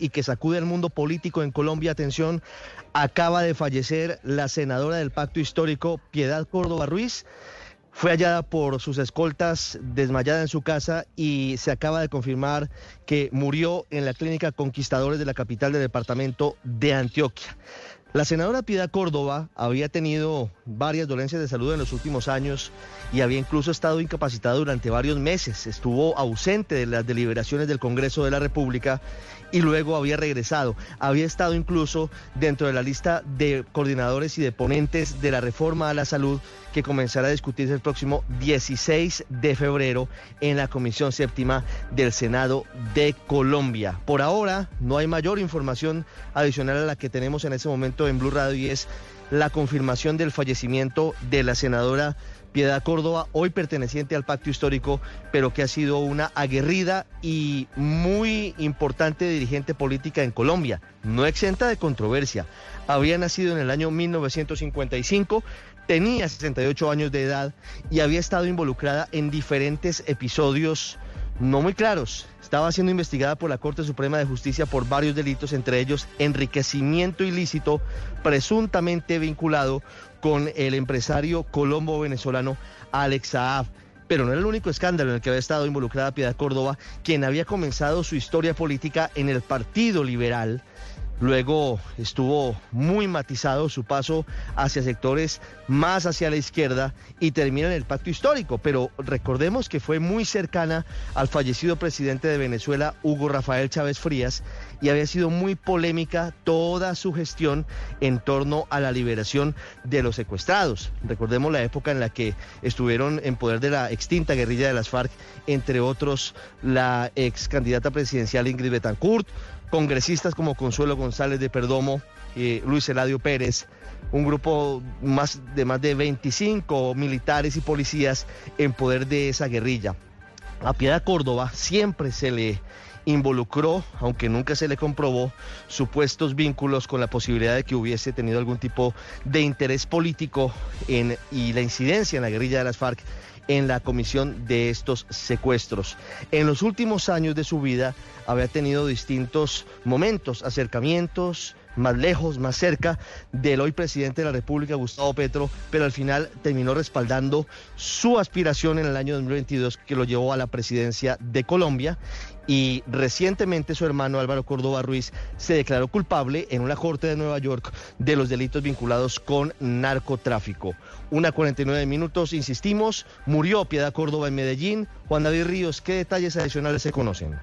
y que sacude al mundo político en Colombia, atención, acaba de fallecer la senadora del pacto histórico, Piedad Córdoba Ruiz. Fue hallada por sus escoltas desmayada en su casa y se acaba de confirmar que murió en la clínica Conquistadores de la capital del departamento de Antioquia. La senadora Piedad Córdoba había tenido varias dolencias de salud en los últimos años y había incluso estado incapacitada durante varios meses. Estuvo ausente de las deliberaciones del Congreso de la República y luego había regresado. Había estado incluso dentro de la lista de coordinadores y de ponentes de la reforma a la salud que comenzará a discutirse el próximo 16 de febrero en la Comisión Séptima del Senado de Colombia. Por ahora no hay mayor información adicional a la que tenemos en ese momento en Blue Radio y es la confirmación del fallecimiento de la senadora Piedad Córdoba, hoy perteneciente al pacto histórico, pero que ha sido una aguerrida y muy importante dirigente política en Colombia, no exenta de controversia. Había nacido en el año 1955, tenía 68 años de edad y había estado involucrada en diferentes episodios no muy claros. Estaba siendo investigada por la Corte Suprema de Justicia por varios delitos, entre ellos enriquecimiento ilícito presuntamente vinculado con el empresario colombo venezolano Alex Saab. Pero no era el único escándalo en el que había estado involucrada Piedad Córdoba, quien había comenzado su historia política en el Partido Liberal Luego estuvo muy matizado su paso hacia sectores más hacia la izquierda y termina en el pacto histórico, pero recordemos que fue muy cercana al fallecido presidente de Venezuela, Hugo Rafael Chávez Frías, y había sido muy polémica toda su gestión en torno a la liberación de los secuestrados. Recordemos la época en la que estuvieron en poder de la extinta guerrilla de las FARC, entre otros la ex candidata presidencial Ingrid Betancourt, congresistas como Consuelo González de Perdomo, y Luis Eladio Pérez, un grupo más de más de 25 militares y policías en poder de esa guerrilla. A Piedad Córdoba siempre se le involucró, aunque nunca se le comprobó, supuestos vínculos con la posibilidad de que hubiese tenido algún tipo de interés político en, y la incidencia en la guerrilla de las FARC en la comisión de estos secuestros. En los últimos años de su vida había tenido distintos momentos, acercamientos, más lejos, más cerca del hoy presidente de la República, Gustavo Petro, pero al final terminó respaldando su aspiración en el año 2022 que lo llevó a la presidencia de Colombia y recientemente su hermano Álvaro Córdoba Ruiz se declaró culpable en una corte de Nueva York de los delitos vinculados con narcotráfico. Una 49 minutos, insistimos, murió Piedad Córdoba en Medellín. Juan David Ríos, ¿qué detalles adicionales se conocen?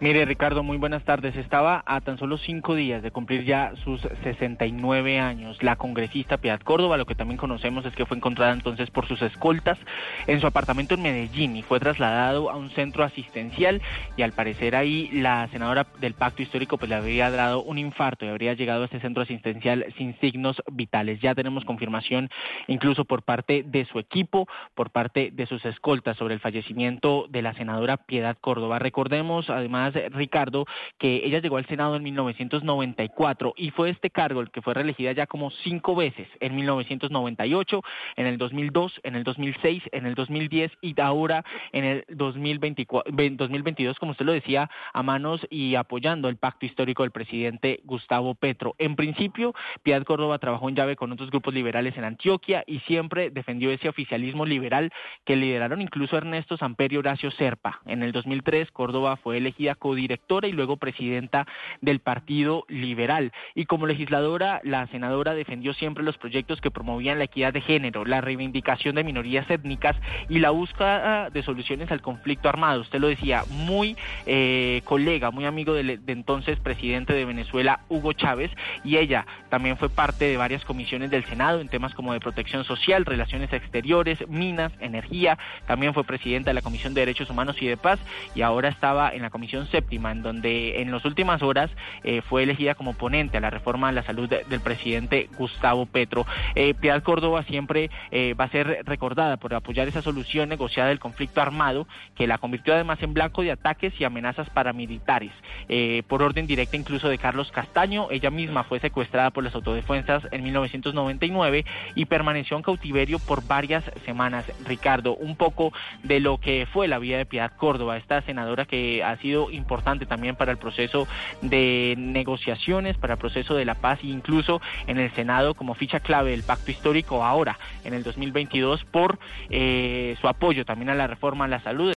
Mire, Ricardo, muy buenas tardes. Estaba a tan solo cinco días de cumplir ya sus 69 años. La congresista Piedad Córdoba, lo que también conocemos es que fue encontrada entonces por sus escoltas en su apartamento en Medellín y fue trasladado a un centro asistencial y al parecer ahí la senadora del pacto histórico pues le había dado un infarto y habría llegado a este centro asistencial sin signos vitales. Ya tenemos confirmación incluso por parte de su equipo, por parte de sus escoltas sobre el fallecimiento de la senadora Piedad Córdoba. Recordemos además, Ricardo, que ella llegó al Senado en 1994 y fue este cargo el que fue reelegida ya como cinco veces, en 1998, en el 2002, en el 2006, en el 2010 y ahora en el 2024, 2022, como usted lo decía, a manos y apoyando el pacto histórico del presidente Gustavo Petro. En principio, Piedad Córdoba trabajó en llave con otros grupos liberales en Antioquia y siempre defendió ese oficialismo liberal que lideraron incluso Ernesto Samperio Horacio Serpa. En el 2003, Córdoba fue elegida codirectora y luego presidenta del Partido Liberal. Y como legisladora, la senadora defendió siempre los proyectos que promovían la equidad de género, la reivindicación de minorías étnicas y la búsqueda de soluciones al conflicto armado. Usted lo decía, muy eh, colega, muy amigo del de entonces presidente de Venezuela, Hugo Chávez, y ella también fue parte de varias comisiones del Senado en temas como de protección social Relaciones Exteriores, Minas, Energía, también fue presidenta de la Comisión de Derechos Humanos y de Paz y ahora estaba en la Comisión Séptima, en donde en las últimas horas eh, fue elegida como ponente a la reforma de la salud del presidente Gustavo Petro. Eh, Piedad Córdoba siempre eh, va a ser recordada por apoyar esa solución negociada del conflicto armado que la convirtió además en blanco de ataques y amenazas amenazas paramilitares, eh, por orden directa incluso de Carlos Castaño. Ella misma fue secuestrada por las autodefensas en 1999 y permaneció en cautiverio por varias semanas. Ricardo, un poco de lo que fue la vida de Piedad Córdoba, esta senadora que ha sido importante también para el proceso de negociaciones, para el proceso de la paz e incluso en el Senado como ficha clave del pacto histórico ahora en el 2022 por eh, su apoyo también a la reforma a la salud.